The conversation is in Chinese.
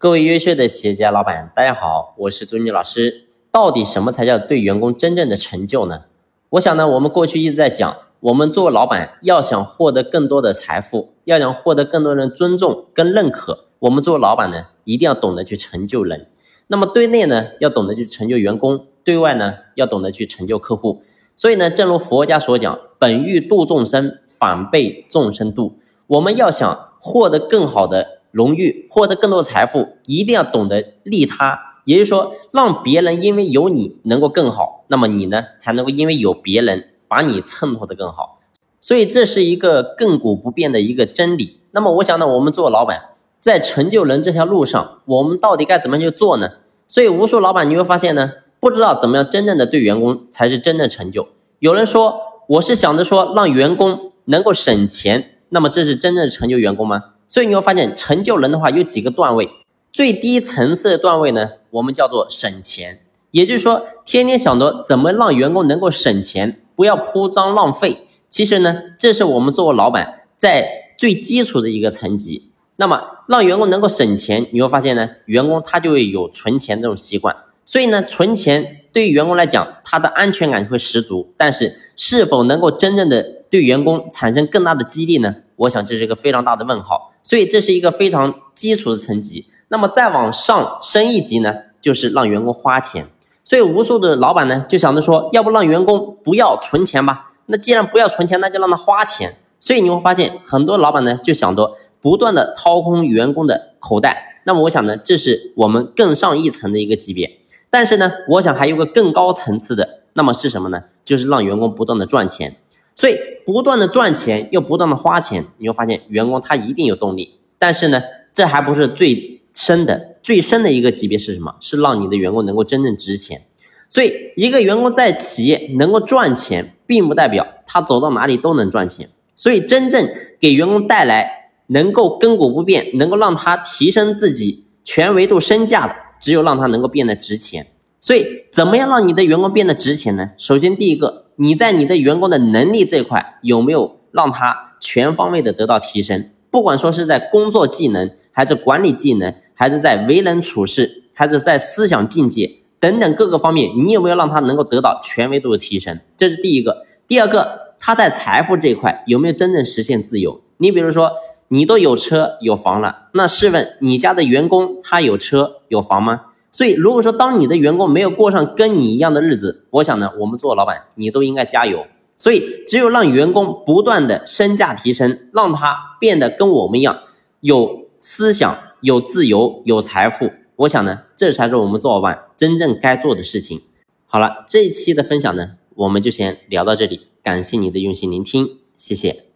各位优秀的企业家老板，大家好，我是朱妮老师。到底什么才叫对员工真正的成就呢？我想呢，我们过去一直在讲，我们作为老板，要想获得更多的财富，要想获得更多人尊重跟认可，我们作为老板呢，一定要懂得去成就人。那么对内呢，要懂得去成就员工；对外呢，要懂得去成就客户。所以呢，正如佛家所讲，本欲度众生，反被众生度。我们要想获得更好的。荣誉获得更多财富，一定要懂得利他，也就是说，让别人因为有你能够更好，那么你呢才能够因为有别人把你衬托的更好。所以这是一个亘古不变的一个真理。那么我想呢，我们做老板在成就人这条路上，我们到底该怎么去做呢？所以无数老板你会发现呢，不知道怎么样真正的对员工才是真正成就。有人说我是想着说让员工能够省钱，那么这是真正的成就员工吗？所以你会发现，成就人的话有几个段位，最低层次的段位呢，我们叫做省钱，也就是说，天天想着怎么让员工能够省钱，不要铺张浪费。其实呢，这是我们作为老板在最基础的一个层级。那么，让员工能够省钱，你会发现呢，员工他就会有存钱这种习惯。所以呢，存钱对于员工来讲，他的安全感会十足。但是，是否能够真正的对员工产生更大的激励呢？我想这是一个非常大的问号。所以这是一个非常基础的层级。那么再往上升一级呢，就是让员工花钱。所以无数的老板呢，就想着说，要不让员工不要存钱吧？那既然不要存钱，那就让他花钱。所以你会发现，很多老板呢，就想着不断的掏空员工的口袋。那么我想呢，这是我们更上一层的一个级别。但是呢，我想还有个更高层次的，那么是什么呢？就是让员工不断的赚钱。所以不断的赚钱又不断的花钱，你会发现员工他一定有动力。但是呢，这还不是最深的，最深的一个级别是什么？是让你的员工能够真正值钱。所以一个员工在企业能够赚钱，并不代表他走到哪里都能赚钱。所以真正给员工带来能够亘古不变，能够让他提升自己全维度身价的，只有让他能够变得值钱。所以怎么样让你的员工变得值钱呢？首先第一个。你在你的员工的能力这块有没有让他全方位的得到提升？不管说是在工作技能，还是管理技能，还是在为人处事，还是在思想境界等等各个方面，你有没有让他能够得到全维度的提升？这是第一个。第二个，他在财富这一块有没有真正实现自由？你比如说，你都有车有房了，那试问你家的员工他有车有房吗？所以，如果说当你的员工没有过上跟你一样的日子，我想呢，我们做老板，你都应该加油。所以，只有让员工不断的身价提升，让他变得跟我们一样有思想、有自由、有财富，我想呢，这才是我们做老板真正该做的事情。好了，这一期的分享呢，我们就先聊到这里，感谢你的用心聆听，谢谢。